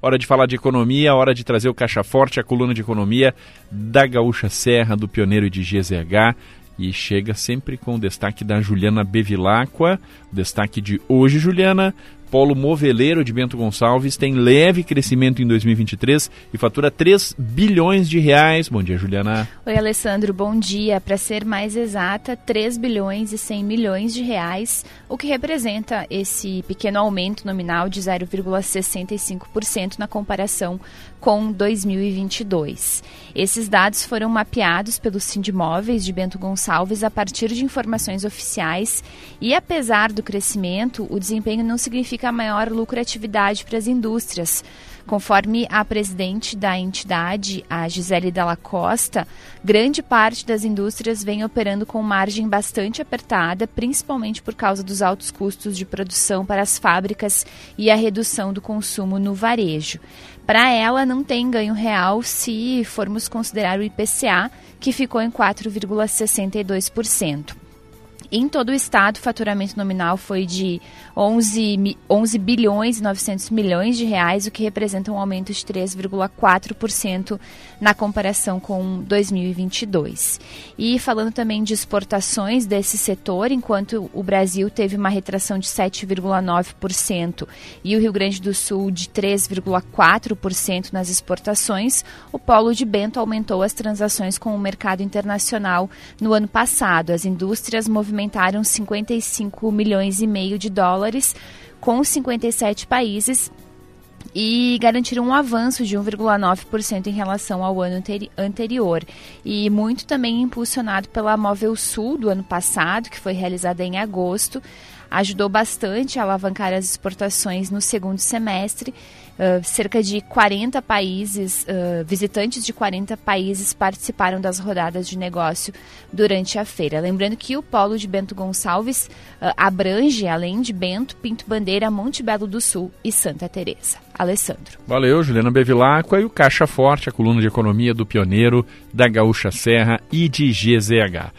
Hora de falar de economia, hora de trazer o Caixa Forte, a coluna de economia da Gaúcha Serra, do Pioneiro e de GZH. E chega sempre com o destaque da Juliana Bevilacqua. Destaque de hoje, Juliana, Polo Moveleiro de Bento Gonçalves tem leve crescimento em 2023 e fatura 3 bilhões de reais. Bom dia, Juliana. Oi, Alessandro, bom dia. Para ser mais exata, 3 bilhões e 100 milhões de reais, o que representa esse pequeno aumento nominal de 0,65% na comparação com 2022. Esses dados foram mapeados pelo Sindimóveis de Bento Gonçalves a partir de informações oficiais e, apesar do crescimento, o desempenho não significa significa maior lucratividade para as indústrias. Conforme a presidente da entidade, a Gisele Dalla Costa, grande parte das indústrias vem operando com margem bastante apertada, principalmente por causa dos altos custos de produção para as fábricas e a redução do consumo no varejo. Para ela, não tem ganho real se formos considerar o IPCA, que ficou em 4,62%. Em todo o estado, o faturamento nominal foi de 11, 11 bilhões e 900 milhões de reais, o que representa um aumento de 3,4% na comparação com 2022. E falando também de exportações desse setor, enquanto o Brasil teve uma retração de 7,9% e o Rio Grande do Sul de 3,4% nas exportações, o polo de Bento aumentou as transações com o mercado internacional no ano passado. As indústrias movimentaram movimentaram 55 milhões e meio de dólares com 57 países e garantiram um avanço de 1,9% em relação ao ano anterior. E muito também impulsionado pela Móvel Sul do ano passado, que foi realizada em agosto, ajudou bastante a alavancar as exportações no segundo semestre. Uh, cerca de 40 países, uh, visitantes de 40 países participaram das rodadas de negócio durante a feira. Lembrando que o polo de Bento Gonçalves uh, abrange, além de Bento, Pinto Bandeira, Monte Belo do Sul e Santa Teresa. Alessandro. Valeu, Juliana Bevilacqua e o Caixa Forte, a coluna de economia do pioneiro da Gaúcha Serra e de GZH.